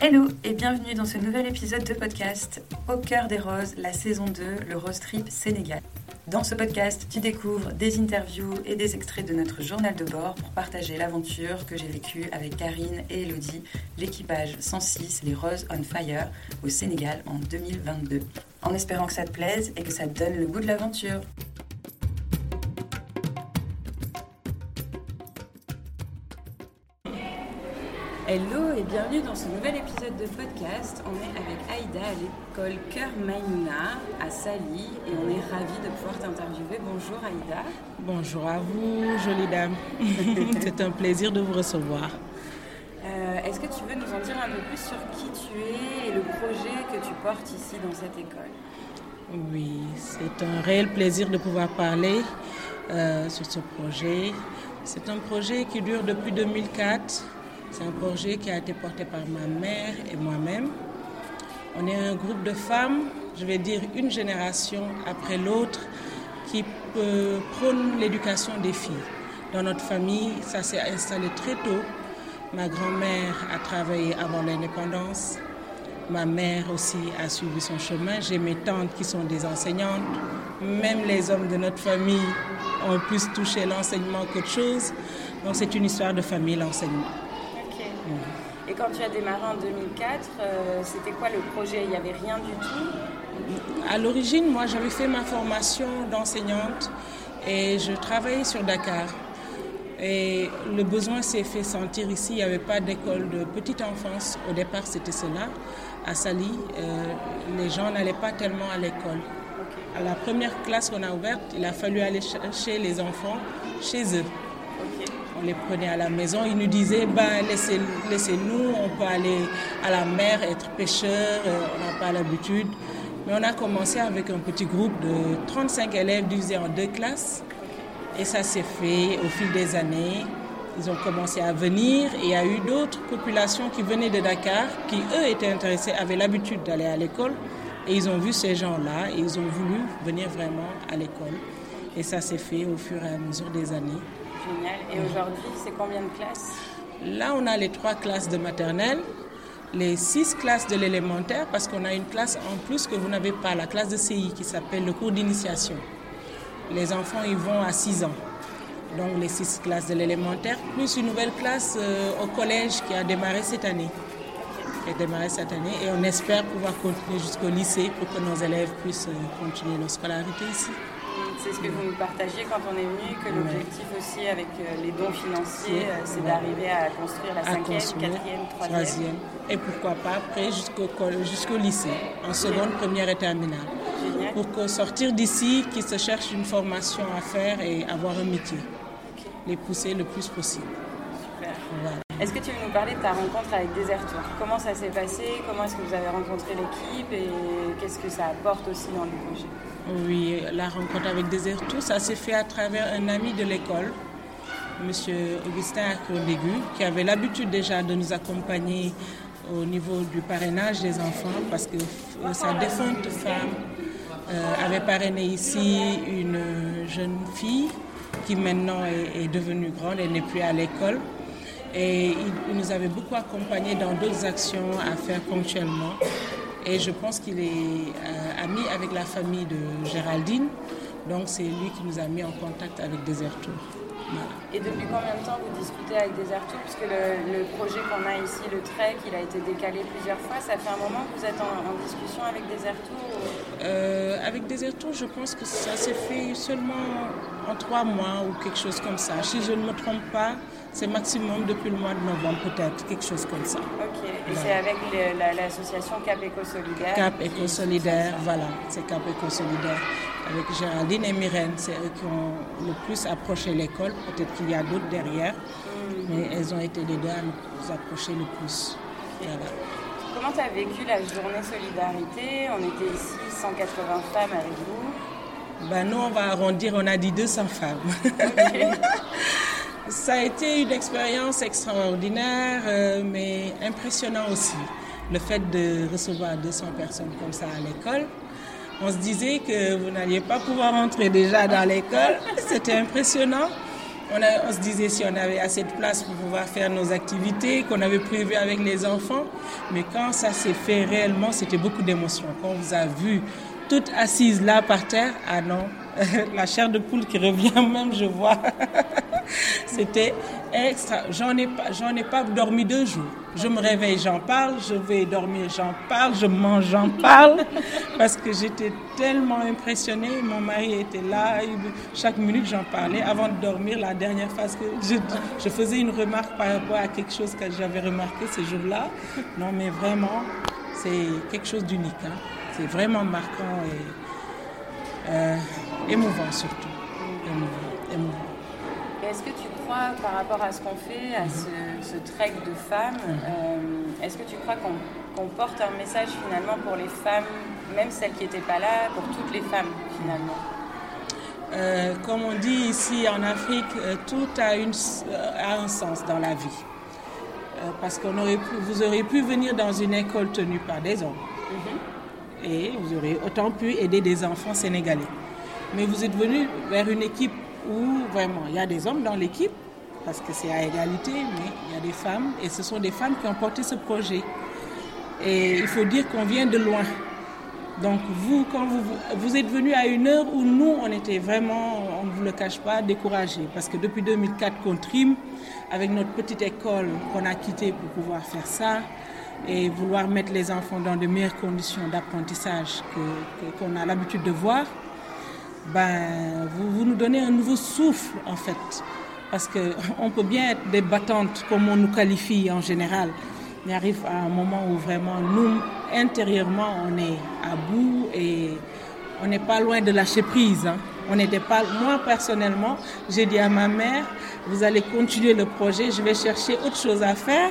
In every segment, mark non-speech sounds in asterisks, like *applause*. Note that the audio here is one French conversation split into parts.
Hello et bienvenue dans ce nouvel épisode de podcast Au cœur des roses, la saison 2, le Rose Trip Sénégal. Dans ce podcast, tu découvres des interviews et des extraits de notre journal de bord pour partager l'aventure que j'ai vécue avec Karine et Elodie, l'équipage 106 Les Roses on Fire au Sénégal en 2022. En espérant que ça te plaise et que ça te donne le goût de l'aventure. Hello et bienvenue dans ce nouvel épisode de podcast. On est avec Aïda à l'école Cœur Maïmouna à Sali et on est ravis de pouvoir t'interviewer. Bonjour Aïda. Bonjour à vous, jolie dame. *laughs* C'est un plaisir de vous recevoir. Euh, Est-ce que tu veux nous en dire un peu plus sur qui tu es et le projet que tu portes ici dans cette école? Oui, c'est un réel plaisir de pouvoir parler euh, sur ce projet. C'est un projet qui dure depuis 2004. C'est un projet qui a été porté par ma mère et moi-même. On est un groupe de femmes, je vais dire une génération après l'autre, qui prône l'éducation des filles. Dans notre famille, ça s'est installé très tôt. Ma grand-mère a travaillé avant l'indépendance. Ma mère aussi a suivi son chemin. J'ai mes tantes qui sont des enseignantes. Même les hommes de notre famille ont plus touché l'enseignement qu'autre chose. Donc c'est une histoire de famille, l'enseignement. Et quand tu as démarré en 2004, euh, c'était quoi le projet? Il n'y avait rien du tout? À l'origine, moi, j'avais fait ma formation d'enseignante et je travaillais sur Dakar. Et le besoin s'est fait sentir ici. Il n'y avait pas d'école de petite enfance. Au départ, c'était cela. À Sali, euh, les gens n'allaient pas tellement à l'école. À la première classe qu'on a ouverte, il a fallu aller chercher les enfants chez eux. On les prenait à la maison. Ils nous disaient bah, laissez, laissez-nous, on peut aller à la mer, être pêcheur, euh, on n'a pas l'habitude. Mais on a commencé avec un petit groupe de 35 élèves divisés en deux classes. Et ça s'est fait au fil des années. Ils ont commencé à venir et il y a eu d'autres populations qui venaient de Dakar, qui eux étaient intéressés, avaient l'habitude d'aller à l'école. Et ils ont vu ces gens-là et ils ont voulu venir vraiment à l'école. Et ça s'est fait au fur et à mesure des années. Génial. Et aujourd'hui, c'est combien de classes Là, on a les trois classes de maternelle, les six classes de l'élémentaire, parce qu'on a une classe en plus que vous n'avez pas, la classe de CI qui s'appelle le cours d'initiation. Les enfants y vont à 6 ans. Donc les six classes de l'élémentaire, plus une nouvelle classe euh, au collège qui a démarré cette année. Qui a démarré cette année et on espère pouvoir continuer jusqu'au lycée pour que nos élèves puissent euh, continuer leur scolarité ici. C'est ce que vous nous partagiez quand on est venu, que l'objectif aussi avec euh, les dons financiers, euh, c'est d'arriver à construire la cinquième, quatrième, troisième. troisième, et pourquoi pas après jusqu'au jusqu'au lycée, en seconde, première et terminale. Génial. Pour que sortir d'ici, qu'ils se cherchent une formation à faire et avoir un métier. Les pousser le plus possible. Super. Voilà. Est-ce que tu veux nous parler de ta rencontre avec Desertour? Comment ça s'est passé? Comment est-ce que vous avez rencontré l'équipe? Et qu'est-ce que ça apporte aussi dans le projet? Oui, la rencontre avec Desertou, ça s'est fait à travers un ami de l'école, M. Augustin Acrodégu, qui avait l'habitude déjà de nous accompagner au niveau du parrainage des enfants, parce que euh, sa défunte femme euh, avait parrainé ici une jeune fille qui maintenant est, est devenue grande et n'est plus à l'école. Et il, nous avait beaucoup accompagnés dans d'autres actions à faire ponctuellement. Et je pense qu'il est euh, ami avec la famille de Géraldine. Donc c'est lui qui nous a mis en contact avec Desertour. Voilà. Et depuis combien de temps vous discutez avec Desertour Puisque le, le projet qu'on a ici, le trek, il a été décalé plusieurs fois. Ça fait un moment que vous êtes en, discussion avec Desertour ou- Euh, avec Desertour, je pense que ça s'est fait seulement en trois mois ou quelque chose comme ça. Si je ne me trompe pas, c'est maximum depuis le mois de novembre peut-être, quelque chose comme ça. Ok. Et c'est avec la- l'association Cap Éco Solidaire Cap Éco Solidaire, voilà, c'est Cap Éco Solidaire. Avec Géraldine et Myrène, c'est eux qui ont le plus approché l'école. Peut-être qu'il y a d'autres derrière, mais elles ont été les deux à nous approcher le plus. Voilà. Comment tu as vécu la journée solidarité? On était ici 180 femmes avec vous. Ben, nous, on va arrondir, on a dit 200 femmes. *laughs* Ça a été une expérience extraordinaire, euh, mais impressionnant aussi. Le fait de recevoir 200 personnes comme ça à l'école. On se disait que vous n'alliez pas pouvoir entrer déjà dans l'école. C'était impressionnant. On, se disait si on avait assez de place pour pouvoir faire nos activités qu'on avait prévues avec les enfants. Mais quand ça s'est fait réellement, c'était beaucoup d'émotions. Quand on vous a vu toutes assises là par terre, ah non, *laughs* la chair de poule qui revient *laughs* même, je vois. *laughs* *laughs* C'était extra. J'en ai pas, j'en ai pas dormi deux jours. Je me réveille, j'en parle. Je vais dormir, j'en parle. Je mange, j'en *laughs* parle. Parce que j'étais tellement impressionnée. Mon mari était là. Chaque minute, j'en parlais. Avant de dormir, la dernière phase que je, je faisais une remarque par rapport à quelque chose que j'avais remarqué ce jour-là. Non, mais vraiment, c'est quelque chose d'unique. Hein. C'est vraiment marquant et euh, émouvant surtout. Est-ce que tu crois, par rapport à ce qu'on fait, à ce, trek de femmes, euh, est-ce que tu crois qu'on porte un message finalement pour les femmes, même celles qui n'étaient pas là, pour toutes les femmes finalement? Euh, comme on dit ici en Afrique, tout a, une, a, un sens dans la vie. parce que vous auriez pu venir dans une école tenue par des hommes. Mm-hmm. Et vous auriez autant pu aider des enfants sénégalais. Mais vous êtes venu vers une équipe où vraiment il y a des hommes dans l'équipe, parce que c'est à égalité, mais il y a des femmes, et ce sont des femmes qui ont porté ce projet. Et il faut dire qu'on vient de loin. Donc vous, quand vous, vous êtes venu à une heure où nous, on était vraiment, on ne vous le cache pas, découragés. Parce que depuis 2004 qu'on trime, avec notre petite école qu'on a quittée pour pouvoir faire ça, et vouloir mettre les enfants dans de meilleures conditions d'apprentissage qu'on a l'habitude de voir, ben, vous, vous, nous donnez un nouveau souffle en fait. Parce qu'on *laughs* peut bien être des battantes comme on nous qualifie en général. Mais arrive à un moment où vraiment nous, intérieurement, on est à bout et on n'est pas loin de lâcher prise. Hein. On n'était pas. Moi personnellement, j'ai dit à ma mère, vous allez continuer le projet, je vais chercher autre chose à faire,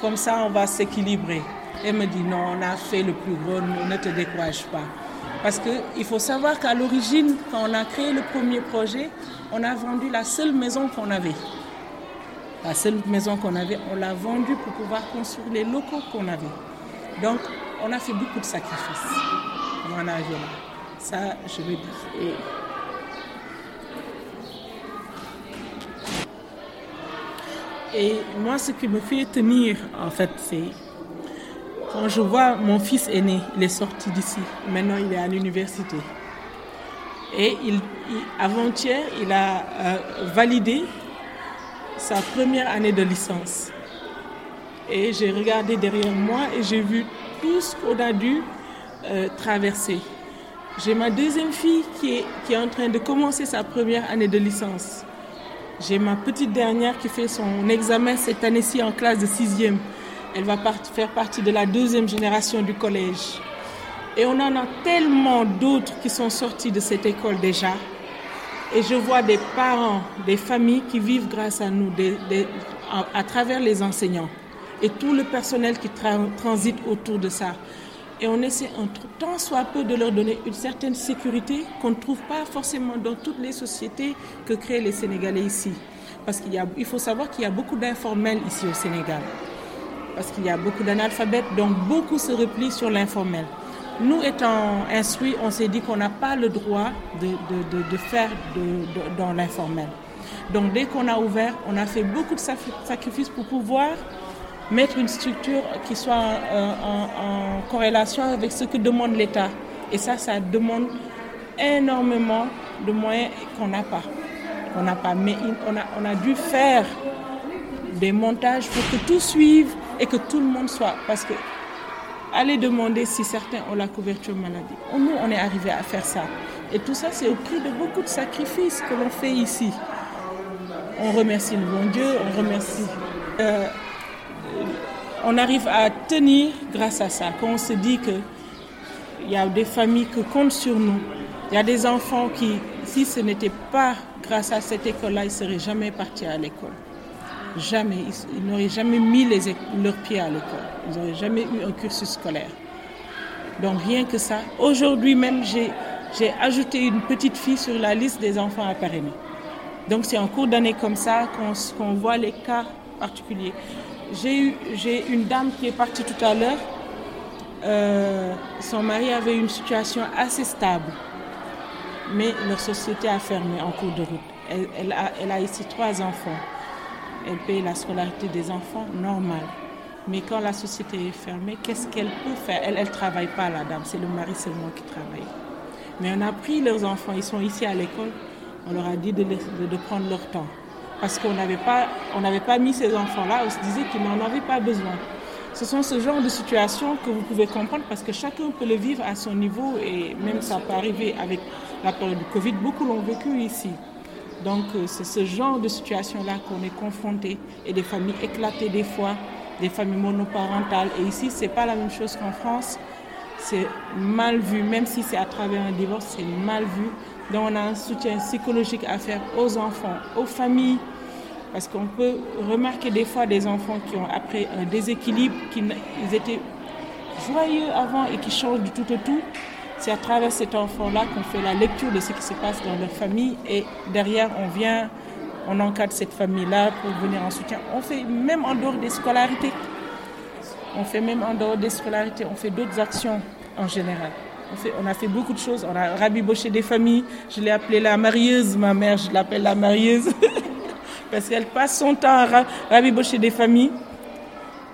comme ça on va s'équilibrer. Elle me dit non, on a fait le plus gros, ne te décourage pas. Parce qu'il faut savoir qu'à l'origine, quand on a créé le premier projet, on a vendu la seule maison qu'on avait. La seule maison qu'on avait, on l'a vendue pour pouvoir construire les locaux qu'on avait. Donc, on a fait beaucoup de sacrifices pour en arriver là. Ça, je veux dire. Et moi, ce qui me fait tenir, en fait, c'est quand je vois mon fils aîné, il est sorti d'ici, maintenant il est à l'université. Et il, avant-hier, il a euh, validé sa première année de licence. Et j'ai regardé derrière moi et j'ai vu tout ce qu'on a dû euh, traverser. J'ai ma deuxième fille qui est, qui est en train de commencer sa première année de licence. J'ai ma petite dernière qui fait son examen cette année-ci en classe de sixième. Elle va faire partie de la deuxième génération du collège. Et on en a tellement d'autres qui sont sortis de cette école déjà. Et je vois des parents, des familles qui vivent grâce à nous, à, travers les enseignants et tout le personnel qui transite autour de ça. Et on essaie tant soit peu de leur donner une certaine sécurité qu'on ne trouve pas forcément dans toutes les sociétés que créent les Sénégalais ici. Parce qu'il il faut savoir qu'il y a beaucoup d'informels ici au Sénégal parce qu'il y a beaucoup d'analphabètes, donc beaucoup se replient sur l'informel. Nous étant instruits, on s'est dit qu'on n'a pas le droit de, de, de, faire dans l'informel. Donc dès qu'on a ouvert, on a fait beaucoup de sacrifices pour pouvoir mettre une structure qui soit en, corrélation avec ce que demande l'État. Et ça, ça demande énormément de moyens qu'on n'a pas. On n'a pas, mais on a, on a dû faire des montages pour que tout suive et que tout le monde soit. Parce que allez demander si certains ont la couverture maladie. Nous, on est arrivé à faire ça. Et tout ça, c'est au prix de beaucoup de sacrifices que l'on fait ici. On remercie le bon Dieu, on remercie. Euh, on arrive à tenir grâce à ça. Quand on se dit qu'il y a des familles qui comptent sur nous, il y a des enfants qui, si ce n'était pas grâce à cette école-là, ils ne seraient jamais partis à l'école. Jamais. Ils, n'auraient jamais mis les, leurs pieds à l'école. Ils n'auraient jamais eu un cursus scolaire. Donc rien que ça. Aujourd'hui même, j'ai, ajouté une petite fille sur la liste des enfants à. Donc c'est en cours d'année comme ça qu'on, voit les cas particuliers. J'ai une dame qui est partie tout à l'heure. Euh, son mari avait une situation assez stable, mais leur société a fermé en cours de route. Elle, a, elle, a, ici trois enfants. Elle paye la scolarité des enfants, normal. Mais quand la société est fermée, qu'est-ce qu'elle peut faire? Elle ne travaille pas, la dame. C'est le mari seulement qui travaille. Mais on a pris leurs enfants. Ils sont ici à l'école. On leur a dit de, prendre leur temps. Parce qu'on n'avait pas, pas mis ces enfants-là. On se disait qu'ils n'en avaient pas besoin. Ce sont ce genre de situations que vous pouvez comprendre parce que chacun peut le vivre à son niveau et même ça peut arriver avec la période du Covid. Beaucoup l'ont vécu ici. Donc euh, c'est ce genre de situation-là qu'on est confronté et des familles éclatées des fois, des familles monoparentales. Et ici, c'est pas la même chose qu'en France. C'est mal vu, même si c'est à travers un divorce, c'est mal vu. Donc on a un soutien psychologique à faire aux enfants, aux familles, parce qu'on peut remarquer des fois des enfants qui ont après un déséquilibre, qu'ils étaient joyeux avant et qui changent du tout au tout. C'est à travers cet enfant-là qu'on fait la lecture de ce qui se passe dans leur famille et derrière on vient, on encadre cette famille-là pour venir en soutien. On fait même en dehors des scolarités. On fait même en dehors des scolarités, on fait d'autres actions en général. On, fait, on, a fait beaucoup de choses. On a rabiboché des familles. Je l'ai appelée la marieuse. Ma mère, je l'appelle la marieuse. *laughs* parce qu'elle passe son temps à rabibocher des familles.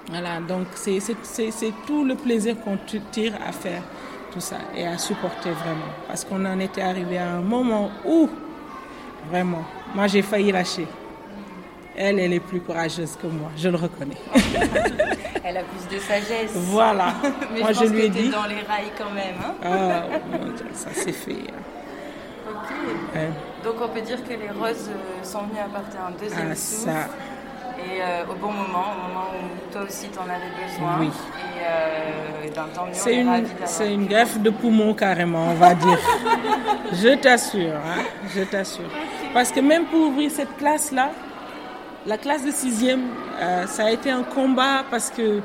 Voilà, donc c'est tout le plaisir qu'on tire à faire tout ça et à supporter vraiment. Parce qu'on en était arrivé à un moment où, vraiment, moi j'ai failli lâcher. Elle, elle est plus courageuse que moi, je le reconnais. *laughs* elle a plus de sagesse. Voilà. *laughs* Mais moi, je, lui ai dit. dans les rails quand même. Hein ah, ça s'est fait. Ok. Donc on peut dire que les roses euh, sont venues apporter un deuxième ah, souffle. Ça. Et euh, au bon moment, au moment où toi aussi tu en avais besoin. Oui. Et euh, ben, tant mieux, c'est une, c'est une greffe de poumon carrément, on va dire. *laughs* je t'assure, hein, je t'assure. Parce que même pour ouvrir cette classe-là, la classe de sixième, euh, ça a été un combat parce que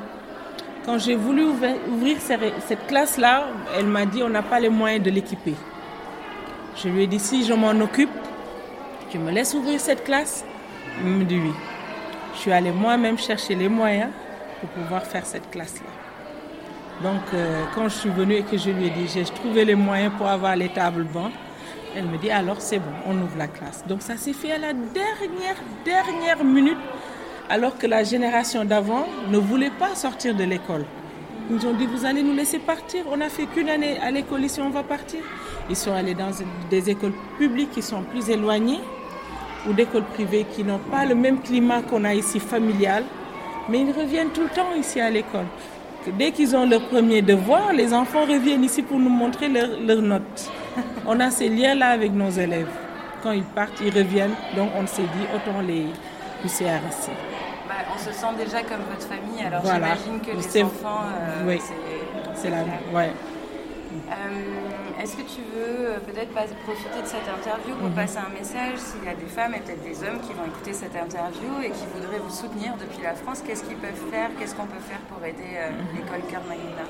quand j'ai voulu ouvrir cette classe-là, elle m'a dit on n'a pas les moyens de l'équiper. Je lui ai dit, si je m'en occupe, tu me laisses ouvrir cette classe? Il me dit oui. Je suis allée moi-même chercher les moyens pour pouvoir faire cette classe-là. Donc, euh, quand je suis venue et que je lui ai dit, j'ai trouvé les moyens pour avoir les tables bancs, elle me dit, alors c'est bon, on ouvre la classe. Donc, ça s'est fait à la dernière, dernière minute, alors que la génération d'avant ne voulait pas sortir de l'école. Ils ont dit, vous allez nous laisser partir. On n'a fait qu'une année à l'école ici, on va partir. Ils sont allés dans des écoles publiques qui sont plus éloignées ou d'écoles privées qui n'ont pas le même climat qu'on a ici familial, mais ils reviennent tout le temps ici à l'école. Dès qu'ils ont leur premier devoir, les enfants reviennent ici pour nous montrer leurs notes. On a ces liens-là avec nos élèves. Quand ils partent, ils reviennent. Donc on s'est dit, autant les pousser à rester. Bah, on se sent déjà comme votre famille, alors j'imagine que les enfants, euh, oui, c'est la ouais. Euh, est-ce que tu veux euh, peut-être profiter de cette interview pour mhm. passer un message s'il y a des femmes et peut-être des hommes qui vont écouter cette interview et qui voudraient vous soutenir depuis la France? Qu'est-ce qu'ils peuvent faire? Qu'est-ce qu'on peut faire pour aider euh, mhm. l'école Kermaïna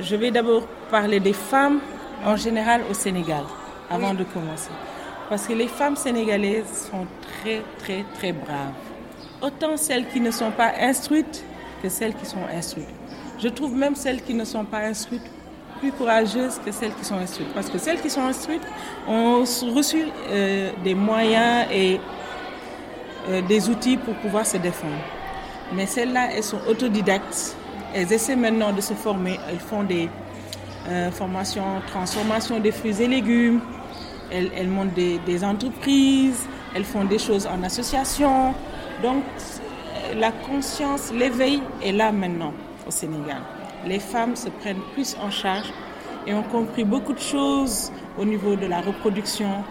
Je vais d'abord parler des femmes en général au Sénégal avant de commencer. Parce que les femmes sénégalaises sont très, très, très braves. Autant celles qui ne sont pas instruites que celles qui sont instruites. Je trouve même celles qui ne sont pas instruites plus courageuses que celles qui sont instruites. Parce que celles qui sont instruites ont reçu euh, des moyens et euh, des outils pour pouvoir se défendre. Mais celles-là, elles sont autodidactes. Elles essaient maintenant de se former. Elles font des euh, formations, transformation des fruits et légumes. Elles, montent des, des entreprises. Elles font des choses en association. Donc, la conscience, l'éveil est là maintenant au Sénégal les femmes se prennent plus en charge et ont compris beaucoup de choses au niveau de la reproduction,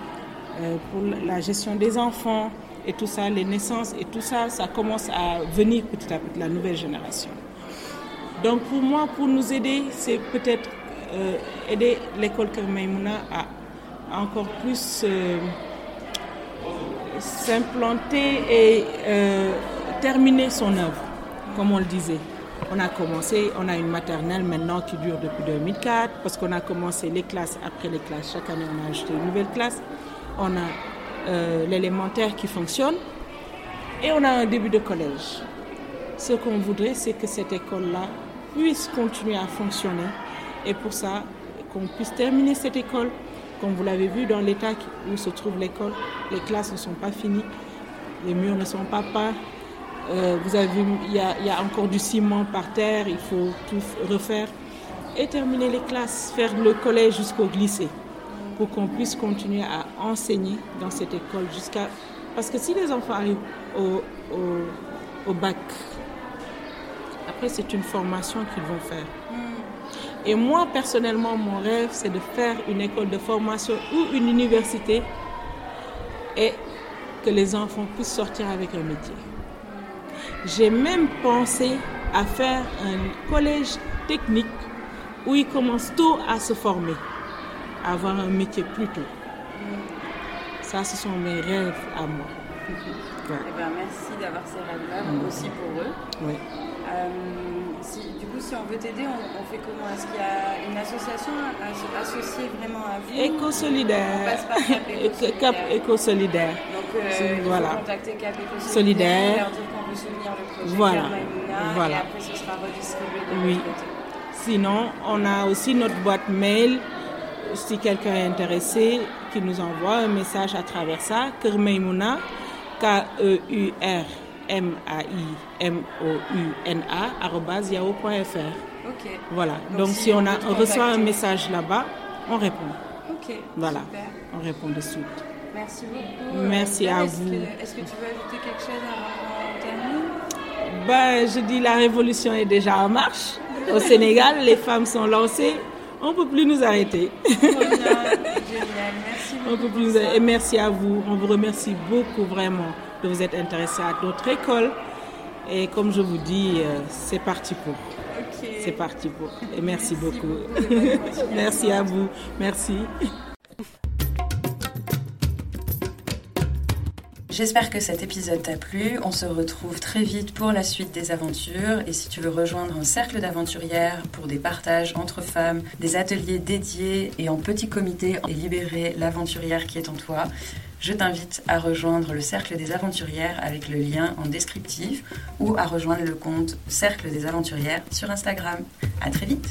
euh, pour la gestion des enfants et tout ça, les naissances et tout ça, ça commence à venir petit à petit, la nouvelle génération. Donc pour moi, pour nous aider, c'est peut-être euh, aider l'école Kermaïmouna à, encore plus euh, s'implanter et terminer son œuvre, comme on le disait. On a commencé, on a une maternelle maintenant qui dure depuis 2004 parce qu'on a commencé les classes après les classes. Chaque année, on a ajouté une nouvelle classe. On a euh, l'élémentaire qui fonctionne et on a un début de collège. Ce qu'on voudrait, c'est que cette école-là puisse continuer à fonctionner et pour ça, qu'on puisse terminer cette école, comme vous l'avez vu, dans l'état où se trouve l'école, les classes ne sont pas finies, les murs ne sont pas peints. Euh, vous avez vu, il y, a encore du ciment par terre, il faut tout refaire. Et terminer les classes, faire le collège jusqu'au lycée, pour qu'on puisse continuer à enseigner dans cette école jusqu'à... Parce que si les enfants arrivent au, au bac, après c'est une formation qu'ils vont faire. Et moi, personnellement, mon rêve, c'est de faire une école de formation ou une université et que les enfants puissent sortir avec un métier. J'ai même pensé à faire un collège technique où ils commencent tôt à se former, à avoir un métier plus tôt. Ça, ce sont mes rêves à moi. Eh ben, merci d'avoir ces rêves-là, mm. aussi pour eux. Oui. Euh, du coup, si on veut t'aider, on, fait comment? Est-ce qu'il y a une association associée vraiment à vous? Éco-solidaire. On passe par Cap Éco-solidaire. Donc, euh, il voilà. faut contacter Cap Éco-solidaire, solidaire. leur dire qu'on veut soutenir le projet voilà. voilà. et après ce sera redistribué de oui. côté. Sinon, on a aussi notre boîte mail. Si quelqu'un est intéressé, qui nous envoie un message à travers ça, Kermeimouna, K-E-U-R M-A-I-M-O-U-N-A, yahoo.fr. Ok. Voilà. Donc, si, on, a, on reçoit un message là-bas, on répond. Ok. Voilà. Super. On répond de suite. Merci beaucoup. Merci à vous. Est-ce que tu veux ajouter quelque chose avant qu'on termine ben, Je dis la révolution est déjà en marche. Au Sénégal, les femmes sont lancées. On ne peut plus nous arrêter. Génial. Merci beaucoup. *laughs* On peut plus nous. Et merci à vous. On vous remercie beaucoup vraiment de vous être intéressé à notre école. Et comme je vous dis, euh, c'est parti pour. Okay. C'est parti pour. Et merci, Merci beaucoup. beaucoup *laughs* merci à vous. Merci. J'espère que cet épisode t'a plu. On se retrouve très vite pour la suite des aventures. Et si tu veux rejoindre un cercle d'aventurières pour des partages entre femmes, des ateliers dédiés et en petit comité et libérer l'aventurière qui est en toi, je t'invite à rejoindre le Cercle des Aventurières avec le lien en descriptif ou à rejoindre le compte Cercle des Aventurières sur Instagram. À très vite!